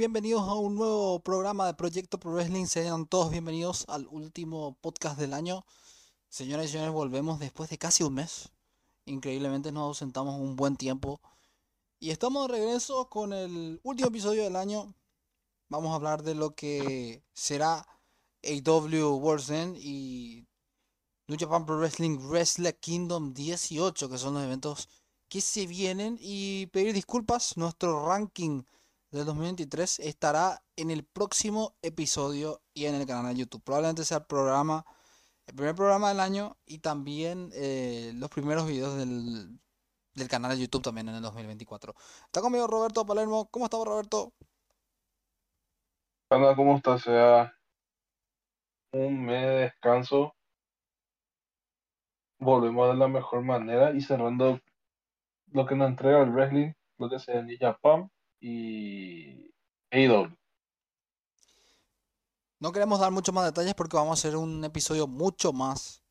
bienvenidos a un nuevo programa de Proyecto Pro Wrestling. Sean todos bienvenidos al último podcast del año. Señoras y señores, volvemos después de casi un mes. Increíblemente nos ausentamos un buen tiempo. Y estamos de regreso con el último episodio del año. Vamos a hablar de lo que será AW World's End y New Japan Pro Wrestling Wrestle Kingdom 18, que son los eventos que se vienen. Y pedir disculpas, nuestro ranking del 2023 estará en el próximo episodio y en el canal de YouTube. Probablemente sea el programa, el primer programa del año y también eh, los primeros videos del, del canal de YouTube también en el 2024. Está conmigo Roberto Palermo. ¿Cómo estamos, Roberto? Hola, ¿cómo estás? Sea un mes de descanso. Volvemos de la mejor manera y cerrando lo que nos entrega el wrestling, lo que sea en Japan y AEW. No queremos dar mucho más detalles porque vamos a hacer un episodio mucho más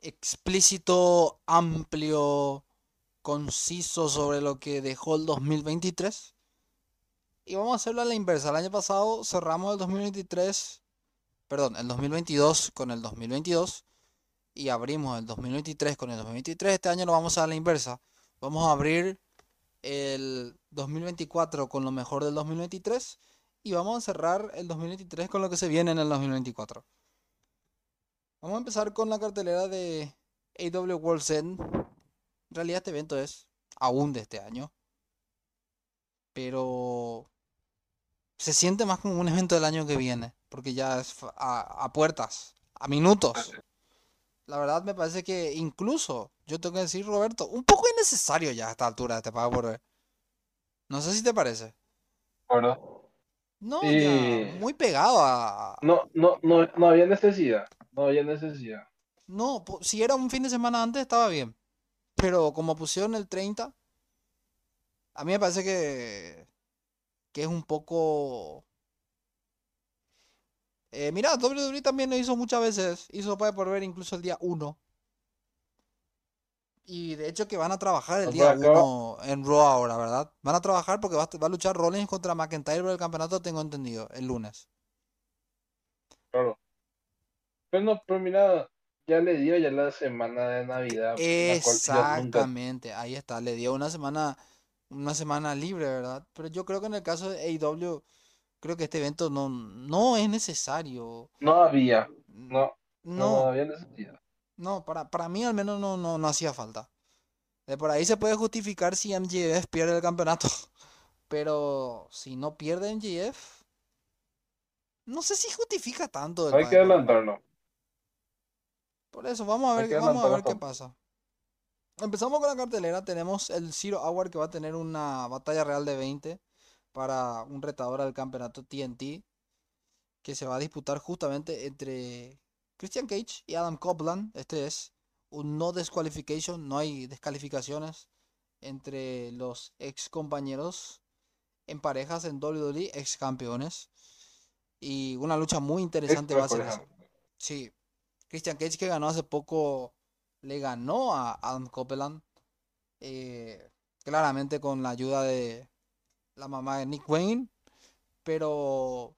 explícito, amplio, conciso sobre lo que dejó el 2023. Y vamos a hacerlo a la inversa. El año pasado cerramos el 2023, perdón, el 2022 con el 2022 y abrimos el 2023 con el 2023. Este año lo vamos a la inversa. Vamos a abrir el 2024 con lo mejor del 2023 y vamos a cerrar el 2023 con lo que se viene en el 2024. Vamos a empezar con la cartelera de AW World's End. En realidad este evento es aún de este año. Pero se siente más como un evento del año que viene. Porque ya es a, a puertas, a minutos. La verdad me parece que incluso, yo tengo que decir, Roberto, un poco innecesario ya a esta altura este pago por ver. No sé si te parece. ¿Verdad? No, Y- ya, muy pegado a... No, no, no, no había necesidad. No había necesidad. No, si era un fin de semana antes estaba bien. Pero como pusieron el 30, a mí me parece que, que es un poco... Eh, mira, WWE también lo hizo muchas veces. Hizo Pague por ver incluso el día 1. Y de hecho que van a trabajar el Pues día por acá- 1 en Raw ahora, ¿verdad? Van a trabajar porque va a, va a luchar Rollins contra McIntyre por el campeonato, tengo entendido, el lunes. Claro. Pero no, pero mira, ya le dio ya la semana de Navidad. nunca- Exactamente, ahí está, le dio una semana, una semana libre, ¿verdad? Pero yo creo que en el caso de AEW, creo que este evento no, no es necesario. No había. No, no, No, había necesidad. no, para, para mí al menos no, no, no hacía falta. De por ahí se puede justificar si MJF pierde el campeonato, pero si no pierde MJF, no sé si justifica tanto el Hay que adelantarnos. Por eso, vamos a ver, que vamos a ver qué pasa. Empezamos con la cartelera. Tenemos el Zero Hour que va a tener una batalla real de 20 para un retador al campeonato TNT que se va a disputar justamente entre Christian Cage y Adam Copeland. Este es un no disqualification, no hay descalificaciones entre los ex compañeros en parejas en WWE, ex campeones. Y una lucha muy interesante va a ser esa. Sí, Christian Cage que ganó hace poco le ganó a Adam Copeland. eh, claramente con la ayuda de la mamá de Nick Wayne. Pero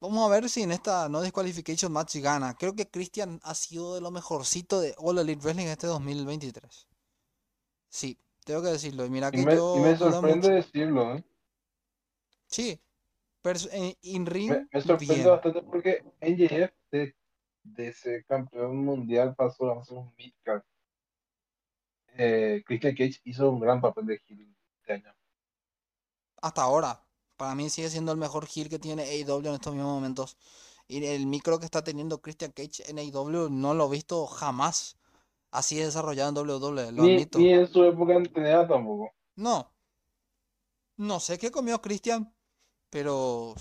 vamos a ver si en esta no disqualification match gana. Creo que Christian ha sido de lo mejorcito de All Elite Wrestling este 2023. Sí, tengo que decirlo. Y mira que Y me, yo y me sorprende decirlo, ¿eh? Sí, eh, in ring, Me, me sorprende bien. bastante porque NJF de, de ser campeón mundial pasó a ser un midcard. Eh, Christian Cage hizo un gran papel de heel este año. Hasta ahora. Para mí sigue siendo el mejor heel que tiene AEW en estos mismos momentos. Y el micro que está teniendo Christian Cage en AEW no lo he visto jamás así desarrollado en WWE, lo Ni, en su época en TNA tampoco. No. No sé qué comió Christian, pero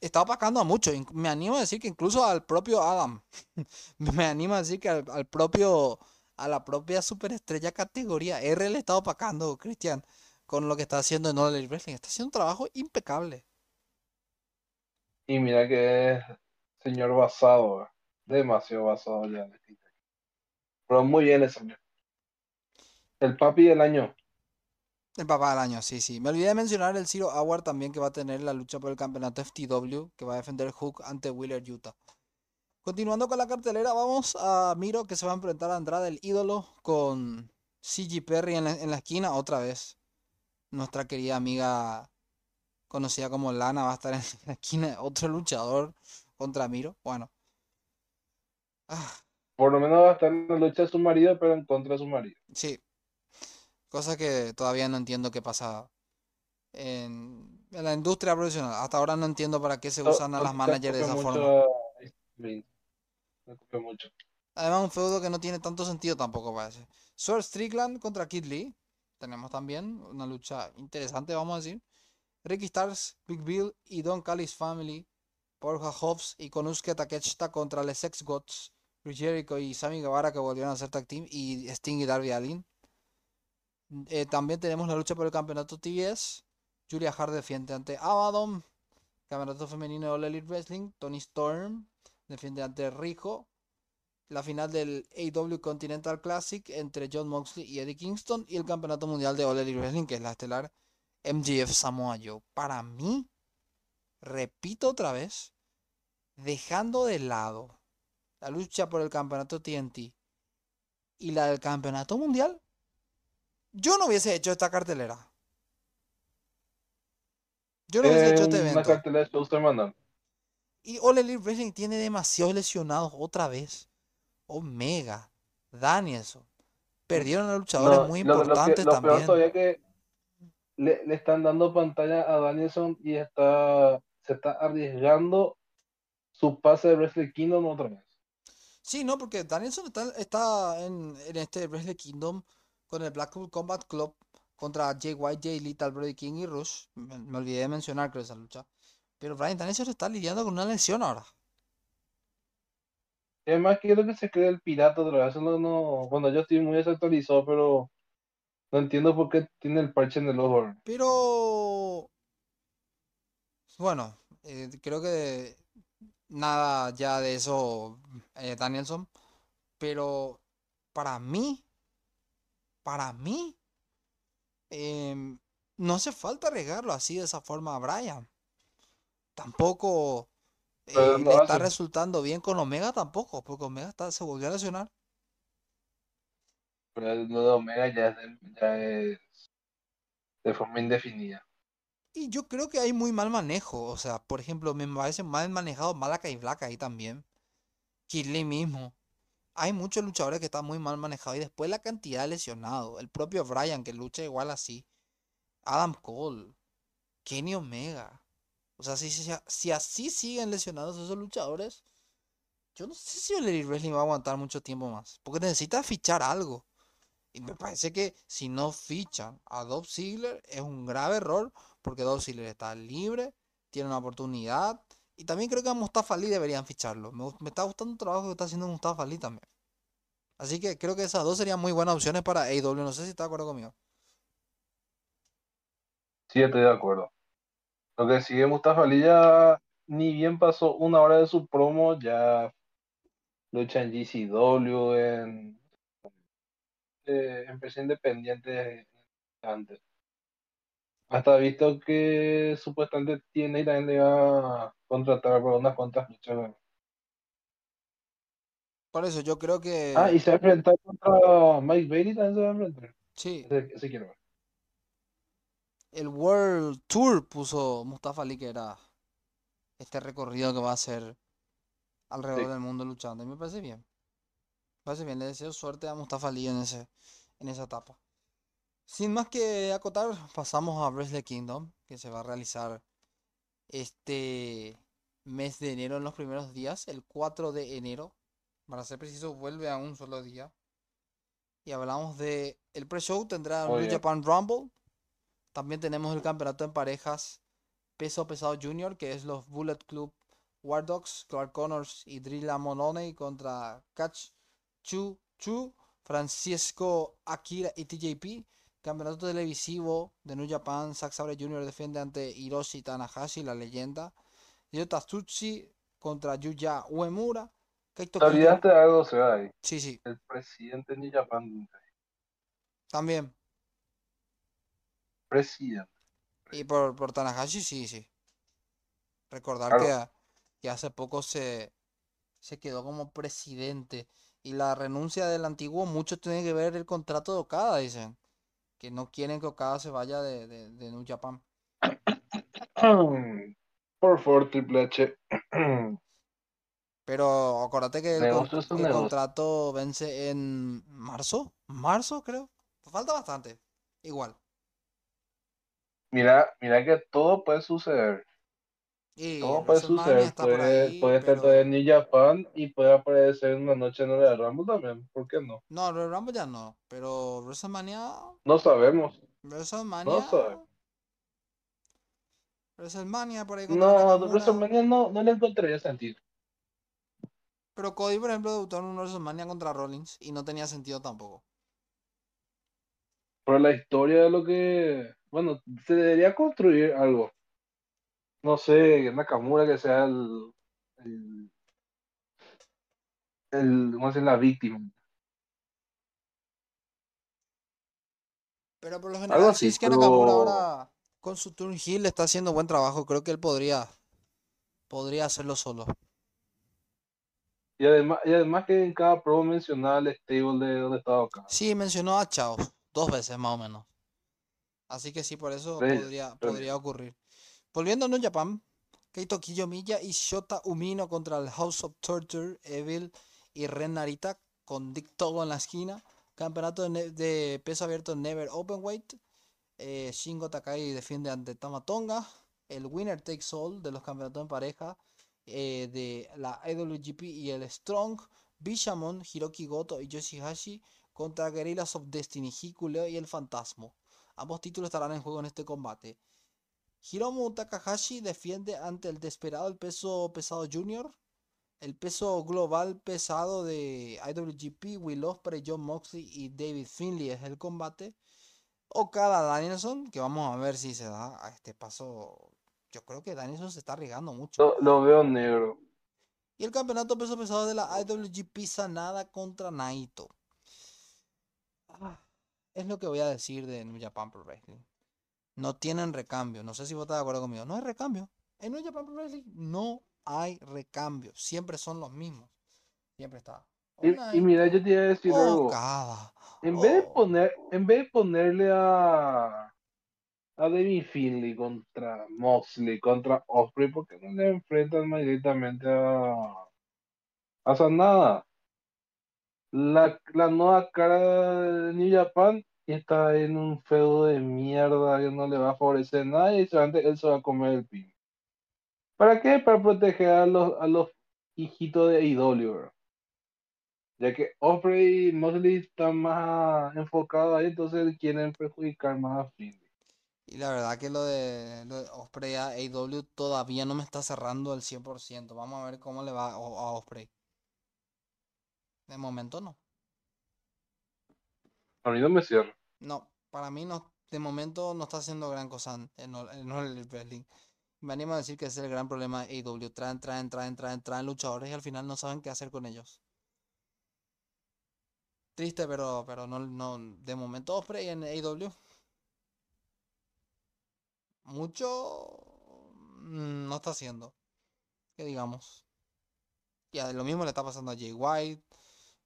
está opacando a mucho. Inc- Me animo a decir que incluso al propio Adam. Me animo a decir que al, al propio, a la propia superestrella categoría R le está opacando Christian con lo que está haciendo en All Elite Wrestling. Está haciendo un trabajo impecable. Y mira que es señor basado, demasiado basado ya. Pero muy bien ese año. El papi del año. El papá del año, sí, sí. Me olvidé de mencionar el Zero Hour también que va a tener la lucha por el campeonato FTW, que va a defender Hook ante Wheeler Utah. Continuando con la cartelera, vamos a Miro que se va a enfrentar a Andrade, el ídolo, con CG Perry en la, en la esquina otra vez. Nuestra querida amiga conocida como Lana va a estar en la esquina. Otro luchador contra Miro. Bueno. Ah, Por lo menos va a estar en la lucha de su marido, pero en contra de su marido. sí. Cosa que todavía no entiendo qué pasa en, en la industria profesional. Hasta ahora no entiendo para qué se No, usan a las managers de esa mucho forma. a copia mucho. Además, un feudo que no tiene tanto sentido tampoco parece. Swerve Strickland contra Kid Lee. Tenemos también una lucha interesante, vamos a decir. Ricky Stars, Big Bill y Don Callis Family. Porja Hobbs y Konusuke Takeshita contra Les Sex Gods. Jericho y Sammy Guevara que volvieron a ser tag team. Y Sting y Darby Allin. Eh, también tenemos la lucha por el campeonato TBS. Julia Hart defiende ante Abaddon. Campeonato femenino de All Elite Wrestling. Tony Storm defiende ante Rico la final del AW Continental Classic entre John Moxley y Eddie Kingston y el campeonato mundial de All Elite Wrestling, que es la estelar MGF Samoa Joe. Para mí, repito otra vez, dejando de lado la lucha por el campeonato TNT y la del campeonato mundial, yo no hubiese hecho esta cartelera. Yo no hubiese hecho este una evento. cartelera de show semanal. Y All Elite Wrestling tiene demasiados lesionados otra vez. Omega, Danielson. Perdieron a luchadores No, muy lo, lo que, importantes lo peor también. todavía que le, le están dando pantalla a Danielson y está, se está arriesgando su pase de Wrestle Kingdom otra vez. Sí, no, porque Danielson está, está en, en este Wrestle Kingdom con el Blackpool Combat Club contra Jay White, Jay Lethal, Brody King y Rush. Me, me olvidé de mencionar, creo, esa lucha. Pero Brian Danielson está lidiando con una lesión ahora. Es más, quiero que se cree el pirata otra vez. No, no- bueno, yo estoy muy desactualizado, pero no entiendo por qué tiene el parche en el ojo. Pero bueno, eh, creo que nada ya de eso, eh, Danielson. Pero para mí, para mí, em, no hace falta arriesgarlo así de esa forma a Brian. Tampoco Pero eh, le está hace. resultando bien con Omega tampoco, porque Omega está, se volvió a lesionar. Pero lo de Omega ya es de, ya es de forma indefinida. Y yo creo que hay muy mal manejo. O sea, por ejemplo, me parece mal manejado Malakai y Black ahí también. Kirley mismo. Hay muchos luchadores que están muy mal manejados. Y después la cantidad de lesionados. El propio Bryan que lucha igual así. Adam Cole. Kenny Omega. O sea, si, si, si así siguen lesionados esos luchadores, yo no sé si el Wrestling va a aguantar mucho tiempo más. Porque necesita fichar algo. Y me parece que si no fichan a Dolph Ziggler es un grave error porque Dolph Ziggler está libre, tiene una oportunidad. Y también creo que a Mustafa Ali deberían ficharlo. Me, está gustando el trabajo que está haciendo Mustafa Ali también. Así que creo que esas dos serían muy buenas opciones para AEW. No sé si está de acuerdo conmigo. Sí, estoy de acuerdo. Lo que sigue Mustafa Ali ya ni bien pasó una hora de su promo, ya lucha en GCW, en eh, empresa independiente antes. Hasta visto que supuestamente tiene y también le va a contratar por unas cuantas luchas. Por eso yo creo Ah, y que se va a enfrentar contra Mike Bailey también se va a enfrentar. sí, Ese, ese quiero ver. El World Tour puso Mustafa Ali que era este recorrido que va a hacer alrededor Sí. del mundo luchando. Y me parece bien. Me parece bien. Le deseo suerte a Mustafa Ali en ese, en esa etapa. Sin más que acotar, pasamos a Wrestle Kingdom, que se va a realizar este mes de enero en los primeros días, el 4 de enero. Para ser preciso, vuelve a un solo día. Y hablamos de el pre-show, tendrá Muy New bien. Japan Rumble. También tenemos el campeonato en parejas peso pesado junior, que es los Bullet Club War Dogs, Clark Connors y Drilla contra Catch Chu Chu, Francisco Akira y TJP. Campeonato televisivo de New Japan, Zack Sabre Jr. defiende ante Hiroshi Tanahashi, la leyenda. Ryota Tsuchi contra Yuya Uemura. ¿Te olvidaste de algo? Sí, sí, El presidente de New Japan. también. Presidente. Y por, por Tanahashi, sí, sí. Recordar Claro. que, a- que hace poco se, se quedó como presidente. Y la renuncia del antiguo, mucho tiene que ver el contrato de Okada, dicen. Que no quieren que Okada se vaya de, de, de New Japan. Por favor, Triple H. Pero acuérdate que el, contrato vence en marzo. ¿Marzo, creo? Falta bastante. Igual. Mira, mira que todo puede suceder. Y Todo puede suceder. Puede, ahí, puede estar todavía en New Japan y puede aparecer en una noche en el Royal Rumble también. ¿Por qué no? No, Royal Rumble ya no. Pero WrestleMania... No sabemos. WrestleMania... No sabe. WrestleMania por ahí No. WrestleMania no, no le encontraría sentido. Pero Cody, por ejemplo, debutó en un WrestleMania contra Rollins y no tenía sentido tampoco. Pero la historia de lo que. Bueno, se debería construir algo. No sé, Nakamura que sea el. el, el ¿cómo se? La víctima. Pero por lo Algo general, así, sí es que Nakamura ahora con su turn heel está haciendo buen trabajo. Creo que él podría, podría hacerlo solo. Y además, y además que en cada promo mencionaba el stable de donde estaba acá. Sí, mencionó a Chao dos veces más o menos. Así que sí, por eso Sí, podría, sí. podría ocurrir. Volviendo a New Japan, Keito Kiyomiya y Shota Umino contra el House of Torture, Evil y Ren Narita con Dick Togo en la esquina. Campeonato de, peso abierto Never Openweight. Eh, Shingo Takai defiende ante Tamatonga. El winner takes all de los campeonatos en pareja eh, de la IWGP y el Strong. Bishamon, Hiroki Goto y Yoshihashi contra Guerrillas of Destiny, Hikuleo y el Fantasma. Ambos títulos estarán en juego en este combate. Hiromu Takahashi defiende ante el desesperado el peso pesado junior. El peso global pesado de IWGP, Will Ospreay, John Moxley y David Finley es el combate. Okada Danielson, que vamos a ver si se da a este paso. Yo creo que Danielson se está arriesgando mucho. Lo, lo veo negro. Y el campeonato peso pesado de la IWGP Sanada contra Naito. Ah, es lo que voy a decir de New Japan Pro Wrestling. No tienen recambio. No sé si vos estás de acuerdo conmigo. No hay recambio. En New Japan Pro Wrestling no hay recambio. Siempre son los mismos. Siempre está. Y, y mira, yo te iba a decir Naito, algo. En vez de Oh. poner, en vez de ponerle a a David Finley contra Moxley, contra Osprey, ¿por qué no le enfrentan directamente a a Sanada? La, la nueva cara de New Japan está en un feudo de mierda que no le va a favorecer nada y solamente él se va a comer el pin. ¿Para qué? Para proteger a los, a los hijitos de IW, bro. Ya que Osprey y Moxley están más enfocados ahí, entonces quieren perjudicar más a Finley. Y la verdad que lo de, Osprey a AEW todavía no me está cerrando el 100%. Vamos a ver cómo le va a, a Osprey. De momento no. A mí no me cierra. No, para mí no, de momento no está haciendo gran cosa en, Elite Wrestling. Me animo a decir que ese es el gran problema de AEW. Traen, traen, traen, traen, traen luchadores y al final no saben qué hacer con ellos. Triste, pero, pero no, no, de momento Osprey en AEW. Mucho mm, no está haciendo. Que digamos. Y a- lo mismo le está pasando a Jay White.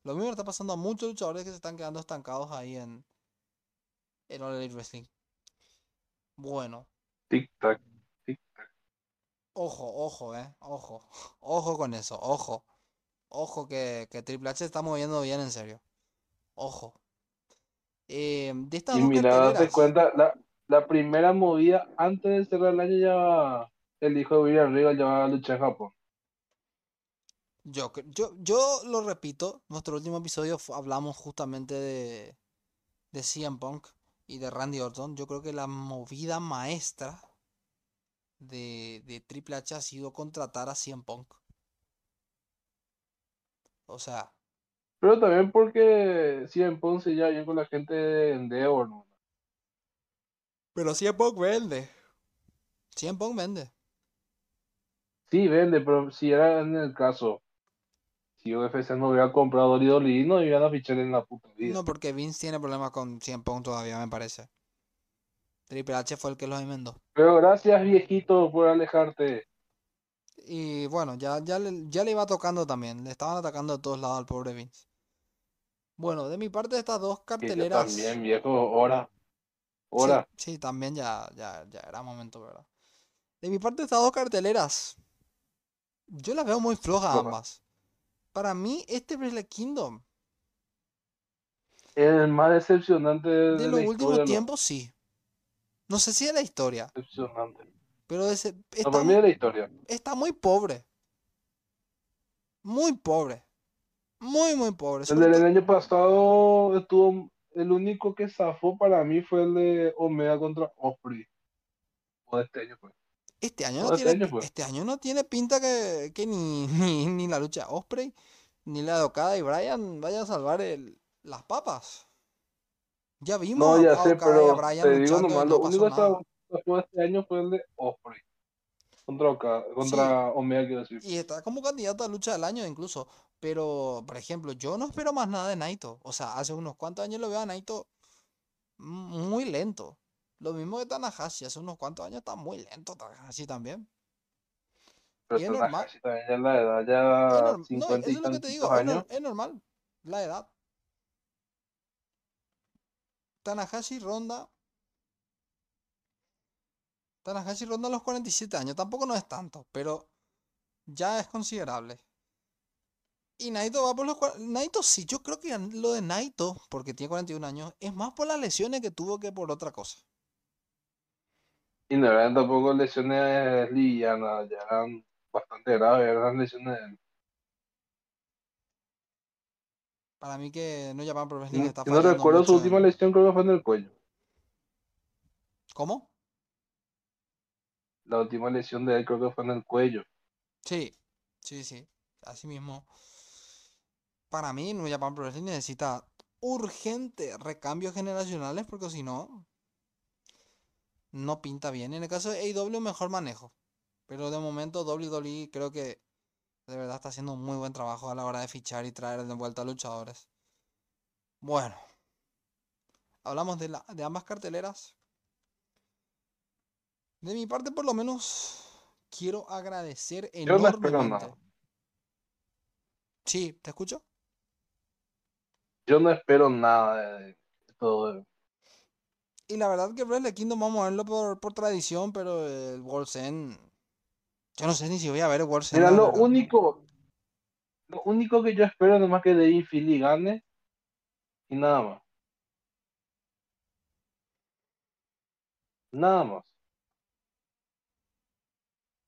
Lo mismo está pasando a muchos luchadores que se están quedando estancados ahí en, en All Elite Wrestling. Bueno, Tic tac, tic tac. ojo, ojo, eh, ojo, ojo con eso, ojo, ojo que, que Triple H se está moviendo bien en serio, ojo. Eh, de estas Y mira, date cuenta, la, la primera movida antes de cerrar el año ya el hijo de William Regal ya va a luchar en Japón. Yo, cre- yo, yo lo repito, nuestro último episodio hablamos justamente de, de CM Punk y de Randy Orton. Yo creo que la movida maestra de, de Triple H ha sido contratar a CM Punk. O sea, Pero también porque CM Punk se lleva bien con la gente de Endeavor, ¿no? pero CM Punk vende. CM Punk vende. Sí, vende, pero si era en el caso, si UFC no hubiera comprado Dolly Dolly, no iban a fichar en la puta vida. No, porque Vince tiene problemas con CM Punk todavía, me parece. Triple H fue el que los enmendó. Pero gracias, viejito, por alejarte. Y bueno, ya, ya, le, ya le iba tocando también. Le estaban atacando de todos lados al pobre Vince. Bueno, de mi parte, estas dos carteleras. también, viejo, hora. Hora. Sí, sí, también ya, ya, ya era momento, ¿verdad? De mi parte, estas dos carteleras. Yo las veo muy Flojas. ambas. Para mí, este Wrestle Kingdom, El más decepcionante de, de la los historia, últimos no, tiempos, sí. No sé si de la historia, Decepcionante. pero ese- No, está, para mí de la historia. está muy pobre. Muy pobre. Muy, muy pobre. El del año pasado estuvo. El único que zafó para mí fue el de Omega contra Osprey. O de este año fue. Este año No, no este tiene, año pi- fue. este año no tiene pinta que, que ni, ni, ni la lucha de Osprey, ni la de Okada y Bryan vayan a salvar el- las papas. Ya vimos No, ya a sé, Okada y a pero Bryan te digo nomás, no lo pasó único que de este año fue el de Osprey. Contra, Okada- contra Omega, quiero decir. Y está como candidato a lucha del año incluso. Pero, por ejemplo, yo no espero más nada de Naito. O sea, hace unos cuantos años lo veo a Naito m- muy lento. Lo mismo que Tanahashi. Hace unos cuantos años está muy lento Tanahashi también. Pero y es normal. también ya la edad, Es ya no, 50 eso es lo que te digo. Es, años. nor- es normal. La edad. Tanahashi ronda. Tanahashi ronda los 47 años. Tampoco no es tanto, pero ya es considerable. Y Naito va por los... Naito sí, yo creo que lo de Naito, porque tiene 41 años, es más por las lesiones que tuvo que por otra cosa. Y no eran tampoco lesiones livianas, ya eran bastante graves, eran lesiones. Para mí que no llaman Pro Si Wrestling no, está recuerdo su última lesión, creo que fue en el cuello. ¿Cómo? La última lesión de él creo que fue en el cuello. Sí, sí, sí. Así mismo. Para mí, New Japan Pro Wrestling necesita urgente recambios generacionales porque si no, no pinta bien. En el caso de AEW, mejor manejo. Pero de momento, WWE creo que de verdad está haciendo un muy buen trabajo a la hora de fichar y traer de vuelta a luchadores. Bueno, hablamos de, la, de ambas carteleras. De mi parte, por lo menos, quiero agradecer Yo no espero enormemente. nada. Sí, ¿te escucho? Yo no espero nada de, de todo. Y la verdad que Wrestle Kingdom vamos a verlo por, por tradición, pero el World's End... Yo no sé ni si voy a ver el World's End. La lo verdad. único, lo único que yo espero nomás que Dave Philly gane y nada más. Nada más.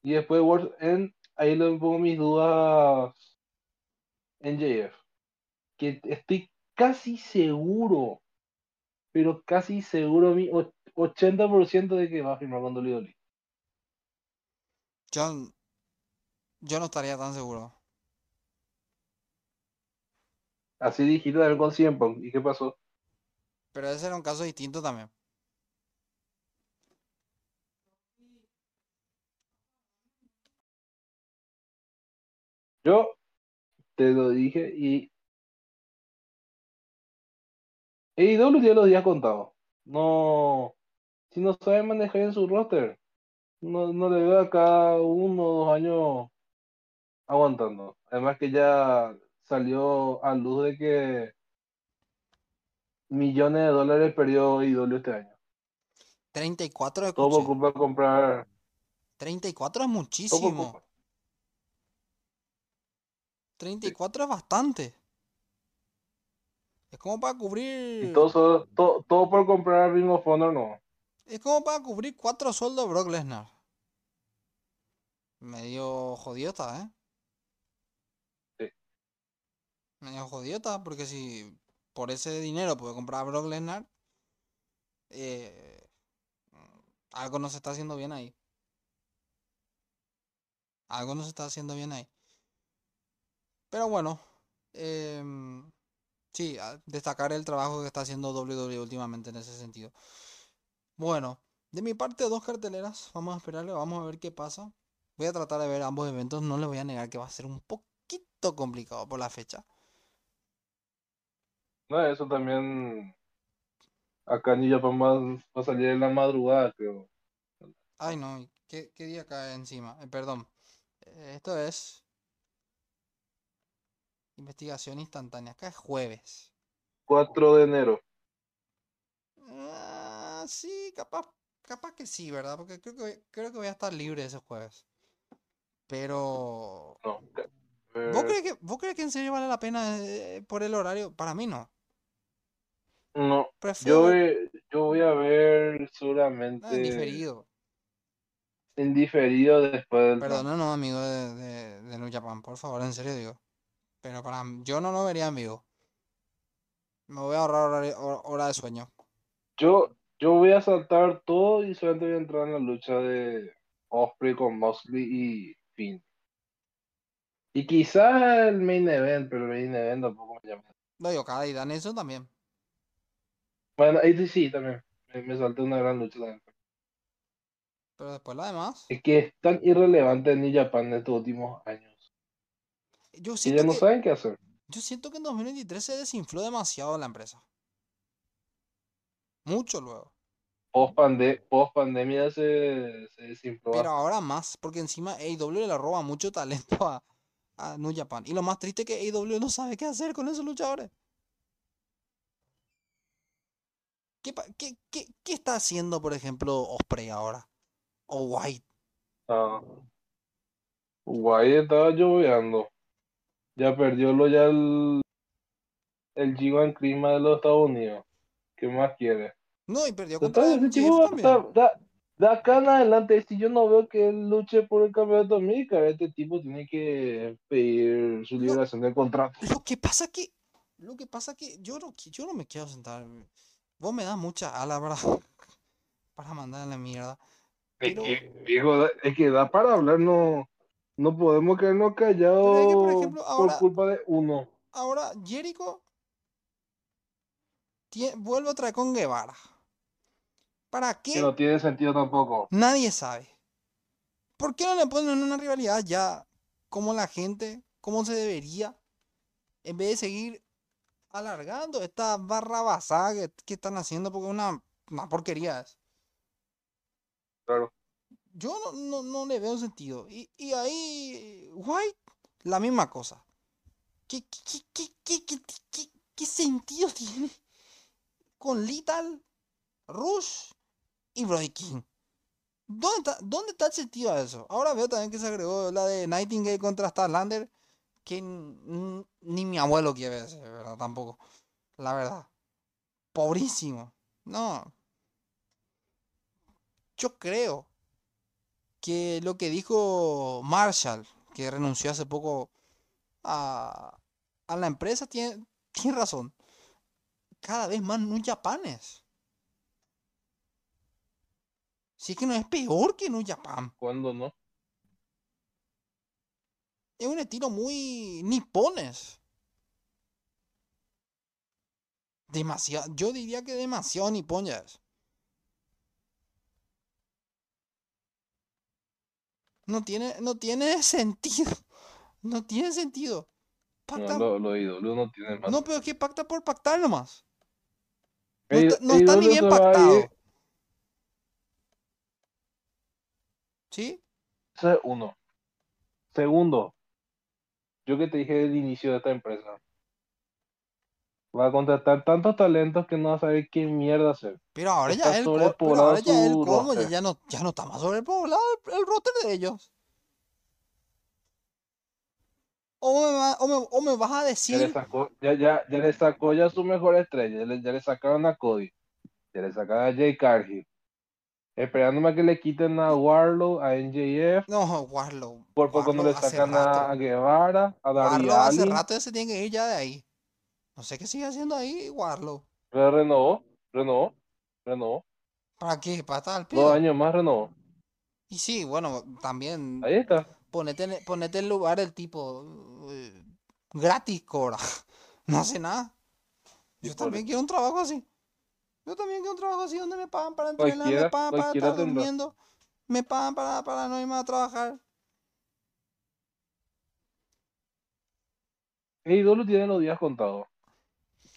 Y después World End, ahí le pongo mis dudas en JF. Que estoy casi seguro, pero casi seguro, mi och- 80% de que va a firmar con WWE. Yo, yo no estaría tan seguro. Así dijiste también con Punk. ¿Y qué pasó? Pero ese era un caso distinto también. Yo te lo dije y AEW tiene los días contados. No, si no saben manejar en su roster, no, no le veo acá uno o dos años aguantando. Además que ya salió a luz de que millones de dólares perdió AEW este año. 34 Todo por escuché. culpa de comprar, 34 es todo muchísimo. culpa. 34 es bastante. Es como para Y cubrir... todo, solo- todo, todo por comprar Ring of Honor, no. Es como para cubrir cuatro sueldos Brock Lesnar. Medio jodido está, ¿eh? Sí. Medio jodido está, porque si por ese dinero puede comprar a Brock Lesnar, eh, algo no se está haciendo bien ahí. Algo no se está haciendo bien ahí. Pero bueno, em, sí, a- destacar el trabajo que está haciendo WWE últimamente en ese sentido. Bueno, de mi parte, dos carteleras. Vamos a esperarle, vamos a ver qué pasa. Voy a tratar de ver ambos eventos. No les voy a negar que va a ser un poquito complicado por la fecha. No, eso también Acá en Japan va, a salir en la madrugada, creo. Ay, no, ¿y ¿qué, qué día cae encima? Eh, perdón. Eh, Esto es investigación instantánea. Acá es jueves. 4 de enero. Ah, sí, capaz, capaz que sí, ¿verdad? Porque creo que, voy- creo que voy a estar libre ese jueves. Pero... No. ¿Vos eh, crees que, vos crees que en serio vale la pena eh, por el horario? Para mí no. no. Prefiero Yo voy, yo voy a ver Ah, en seguramente diferido. en diferido después del Perdón, no, no, amigo de, de, de New Japan, por favor, en serio digo. Pero para yo no lo vería en vivo. Me voy a ahorrar hora de sueño. Yo, yo voy a saltar todo y solamente voy a entrar en la lucha de Osprey con Moxley y Finn. Y quizás el main event, pero el main event tampoco me llama. No, yo cada y Danielson también. Bueno, ahí sí, también. Me, me salté una gran lucha también. Pero después lo demás. Es que es tan irrelevante en New Japan en estos últimos años. Yo Y siento ya no que, saben qué hacer. yo siento que en 2023 se desinfló demasiado la empresa. Mucho luego. Post, pande- post pandemia se, se desinfló Pero ahora más, porque encima AEW le roba mucho talento a, a New Japan. Y lo más triste es que AEW no sabe qué hacer con esos luchadores. ¿Qué, qué, qué, qué está haciendo, por ejemplo, Osprey ahora? O White. Ah. Guay estaba lloviendo. Ya perdió lo ya el, el G1 Clima de los Estados Unidos. ¿Qué más quiere? No, y perdió contra también. estar- da, de acá en adelante, si yo no veo que él luche por el campeonato de América, este tipo tiene que pedir su liberación del contrato. Lo que pasa que, lo que pasa que yo no, yo no me quiero sentar. Vos me das mucha ala para, para mandar a la mierda. Es que, da- es que da para hablar, no, no podemos quedarnos es que, por callados ahora, culpa de uno. ahora Jericho vuelve otra vez con Guevara. ¿Para Que qué? no tiene sentido tampoco. Nadie sabe. ¿Por qué no le ponen una rivalidad ya como la gente, como se debería? En vez de seguir alargando esta barra basada que, que están haciendo porque es una, una porquería. Claro. Yo no, no, no le veo sentido. Y, y ahí, White, la misma cosa. ¿Qué, qué, qué, qué, qué, sentido tiene con Lethal, Rush y Brody King? ¿Dónde está, ¿Dónde está el sentido de eso? Ahora veo también que se agregó la de Nightingale contra Starlander, que ni mi abuelo quiere ese, ¿verdad? Tampoco. La verdad. Pobrísimo. No. Yo creo que lo que dijo Marshall, que renunció hace poco a, a la empresa, tiene, tiene razón. Cada vez más New Japanes. Si es que no es peor que New Japan. ¿Cuándo no? Es un estilo muy nipones. Demasiado, yo diría que demasiado nipón ya es. No tiene, no tiene sentido. No tiene sentido. No, Pacta- lo, lo IW no tiene más. No, pero es que pacta por pactar nomás. No Ey- está, no está ni bien pactado. ¿Sí? Ese es uno. Segundo, yo que te dije del inicio de esta empresa. Va a contratar tantos talentos que no va a saber qué mierda hacer. Pero ahora ya Está el, pero ahora ya el colmo, ya, no, ya no está más sobrepoblado el, el roster de ellos. O me, va- o me, o me vas a Ya le decir, sacó, ya, ya, ya le sacó ya su mejor estrella. Ya le, ya le sacaron a Cody. Ya le sacaron a Jay Cargill. Esperándome a que le quiten a Warlow, a NJF. no, Warlow. Por poco no le sacan a, rato. a Guevara, a Darby Warlow hace rato ya se tiene que ir ya de ahí. No sé qué sigue haciendo ahí Warlow. Pero renovó, renovó, renovó. ¿Para qué? ¿Para estar al Dos años más renovó. Y sí, bueno, también Ahí está. ponete, en- ponete en lugar el tipo eh, gratis cobra. No hace nada. Yo también quiero un trabajo así. Yo también quiero un trabajo así donde me pagan para entrenar, me pagan para estar tendrá. durmiendo, me pagan para, para no irme a trabajar. AEW tiene los días contados.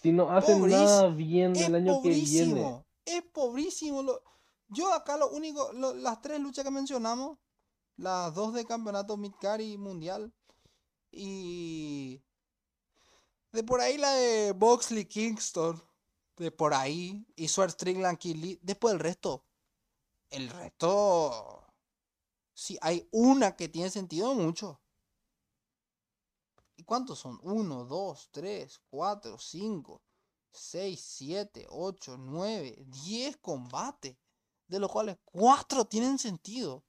Si no hacen nada bien el año que viene. Es pobrísimo. lo- Yo acá lo único, lo- las tres luchas que mencionamos, las dos de campeonato Midcar y Mundial, y de por ahí la de Boxley Kingston, de por ahí, y Swerve Strickland Kid Lee, después el resto, el resto, si hay una que tiene sentido, mucho. ¿Y cuántos son? Uno, dos, tres, cuatro, cinco, seis, siete, ocho, nueve, diez combates, de los cuales cuatro tienen sentido.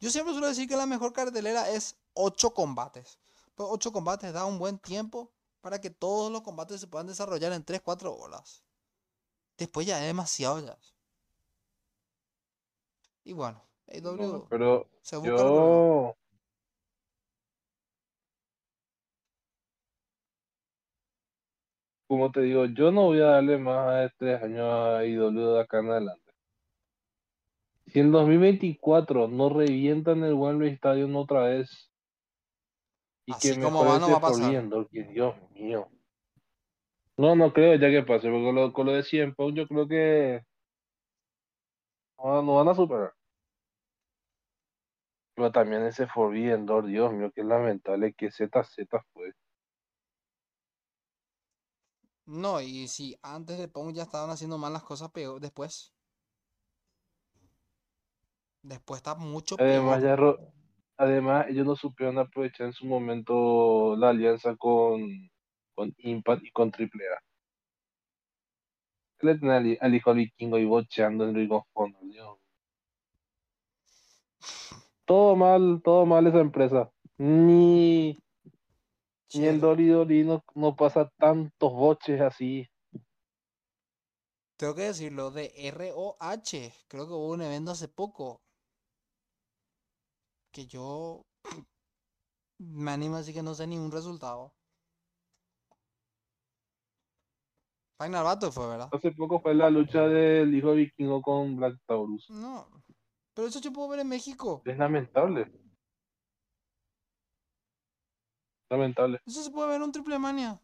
Yo siempre suelo decir que la mejor cartelera es ocho combates. Pues ocho combates da un buen tiempo para que todos los combates se puedan desarrollar en 3, 4 horas. Después ya es demasiado ya. Y bueno, AEW No, pero se busca yo. Como te digo, yo no voy a darle más de tres años a IW de acá en adelante. Si en 2024 no revientan el Wembley Stadium otra vez y Así que como mejore va, no va a pasar. Que Dios mío. No, no creo ya que pase, porque con lo, con lo de 100 Punk yo creo que no, no van a superar. Pero también ese Forbidden Door, Dios mío, qué lamentable que ZZ fue. No, y si antes de Pong ya estaban haciendo mal las cosas, peor después. Después está mucho Además, peor. ya ro- además, ellos no supieron aprovechar en su momento la alianza con, con Impact y con AAA. Le tienen al, hijo vikingo y bocheando en Ring of Honor. Todo mal, todo mal esa empresa. Ni, ni en Che, WWE no, no pasa tantos boches así. tengo que decirlo, de ROH, creo que hubo un evento hace poco que yo me animo a decir que no sé ningún resultado. Final Battle fue, ¿verdad? Hace poco fue la lucha del hijo vikingo con Black Taurus. No, pero eso yo puedo ver en México. Es lamentable. Lamentable. Eso se puede ver en un Triple Mania.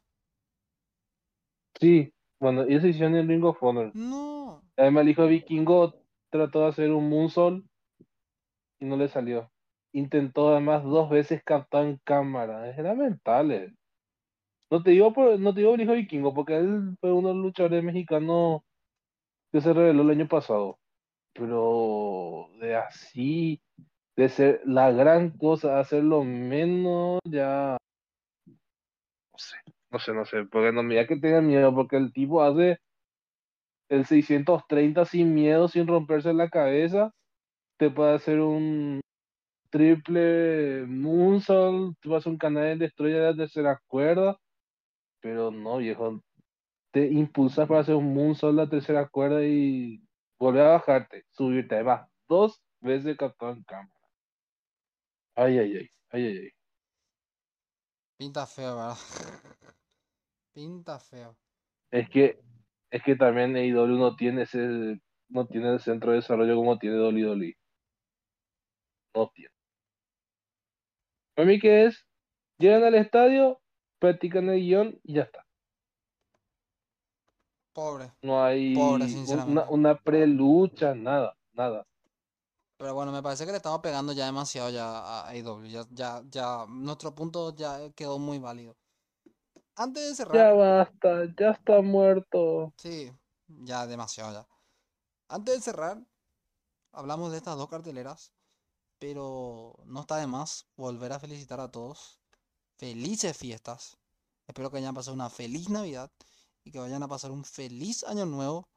Sí, bueno, y esa hicieron en Ring of Honor. No. Además, el hijo vikingo trató de hacer un moonsault y no le salió. Intentó además dos veces captar en cámara. Es lamentable. No te digo por, no te digo el hijo vikingo, porque él fue uno de los luchadores mexicanos que se reveló el año pasado. Pero de así, de ser la gran cosa, hacerlo menos, ya no sé, no sé, no sé, porque no me diga que tenga miedo, porque el tipo hace el 630 sin miedo, sin romperse la cabeza, te puede hacer un triple moonsault, te puede hacer un canal de estrella la tercera cuerda, pero no, viejo, te impulsas para hacer un moonsault la tercera cuerda y volver a bajarte, subirte, además, dos veces captado en cámara. Ay, ay, ay, ay, ay, ay. Pinta feo, ¿verdad? Pinta feo. Es que, es que también AEW no tiene ese, no tiene el centro de desarrollo como tiene WWE. No tiene. Para mí que es, llegan al estadio, practican el guion y ya está. Pobre. No hay Pobre, una, una prelucha, nada, nada. Pero bueno, me parece que le estamos pegando ya demasiado ya a AEW. Ya, ya, ya, nuestro punto ya quedó muy válido. Antes de Ya cerrar, basta, ya está muerto. sí, ya demasiado ya. Antes de cerrar, hablamos de estas dos carteleras, pero no está de más volver a felicitar a todos. Felices fiestas. Espero que hayan pasado una feliz Navidad y que vayan a pasar un feliz año nuevo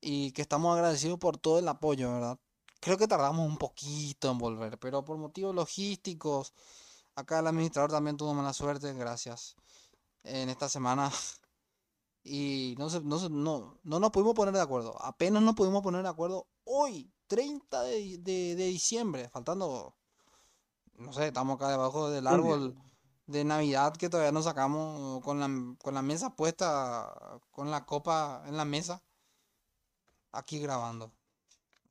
y que estamos agradecidos por todo el apoyo, ¿verdad? Creo que tardamos un poquito en volver, pero por motivos logísticos, acá el administrador también tuvo mala suerte, gracias, en esta semana. Y no, se- no, se- no, no nos pudimos poner de acuerdo. Apenas nos pudimos poner de acuerdo hoy, 30 de, de- de diciembre, faltando, no sé, estamos acá debajo del árbol de Navidad que todavía no sacamos con la, con la mesa puesta, con la copa en la mesa, aquí grabando.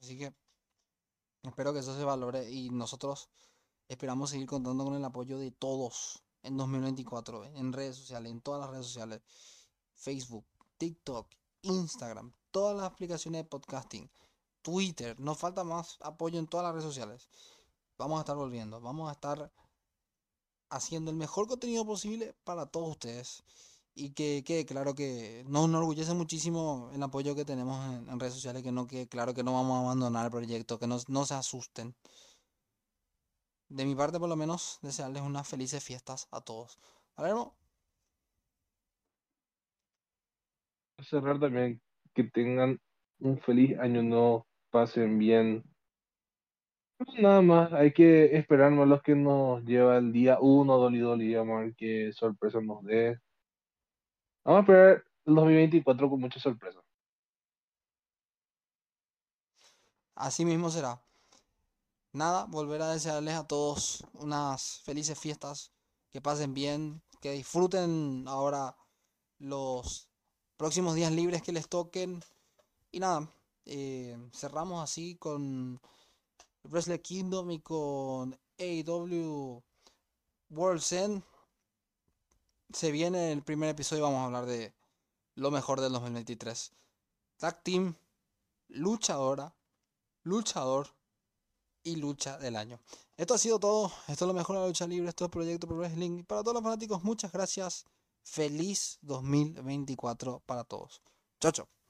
Así que espero que eso se valore y nosotros esperamos seguir contando con el apoyo de todos en 2024, en redes sociales, en todas las redes sociales. Facebook, TikTok, Instagram, todas las aplicaciones de podcasting, Twitter. Nos falta más apoyo en todas las redes sociales. Vamos a estar volviendo. Vamos a estar haciendo el mejor contenido posible para todos ustedes. Y que quede claro que nos enorgullece muchísimo el apoyo que tenemos en, redes sociales. Que no quede claro que no vamos a abandonar el proyecto. Que no, no se asusten. De mi parte, por lo menos, desearles unas felices fiestas a todos. Palermo. Cerrar también que tengan un feliz año nuevo, pasen bien. Nada más, hay que esperar a los que nos lleva el día uno, Dolly Dolly, vamos a ver qué sorpresa nos dé. Vamos a esperar el 2024 con muchas sorpresas. Así mismo será. Nada, volver a desearles a todos unas felices fiestas, que pasen bien, que disfruten ahora los próximos días libres que les toquen. Y nada, eh, cerramos así con Wrestle Kingdom y con AEW World End. Se viene el primer episodio vamos a hablar de lo mejor del 2023. Tag Team, luchadora, luchador y lucha del año. Esto ha sido todo. Esto es lo mejor de la lucha libre. Esto es Proyecto Pro Wrestling. Para todos los fanáticos, muchas gracias. Feliz 2024 para todos. Chao, chao.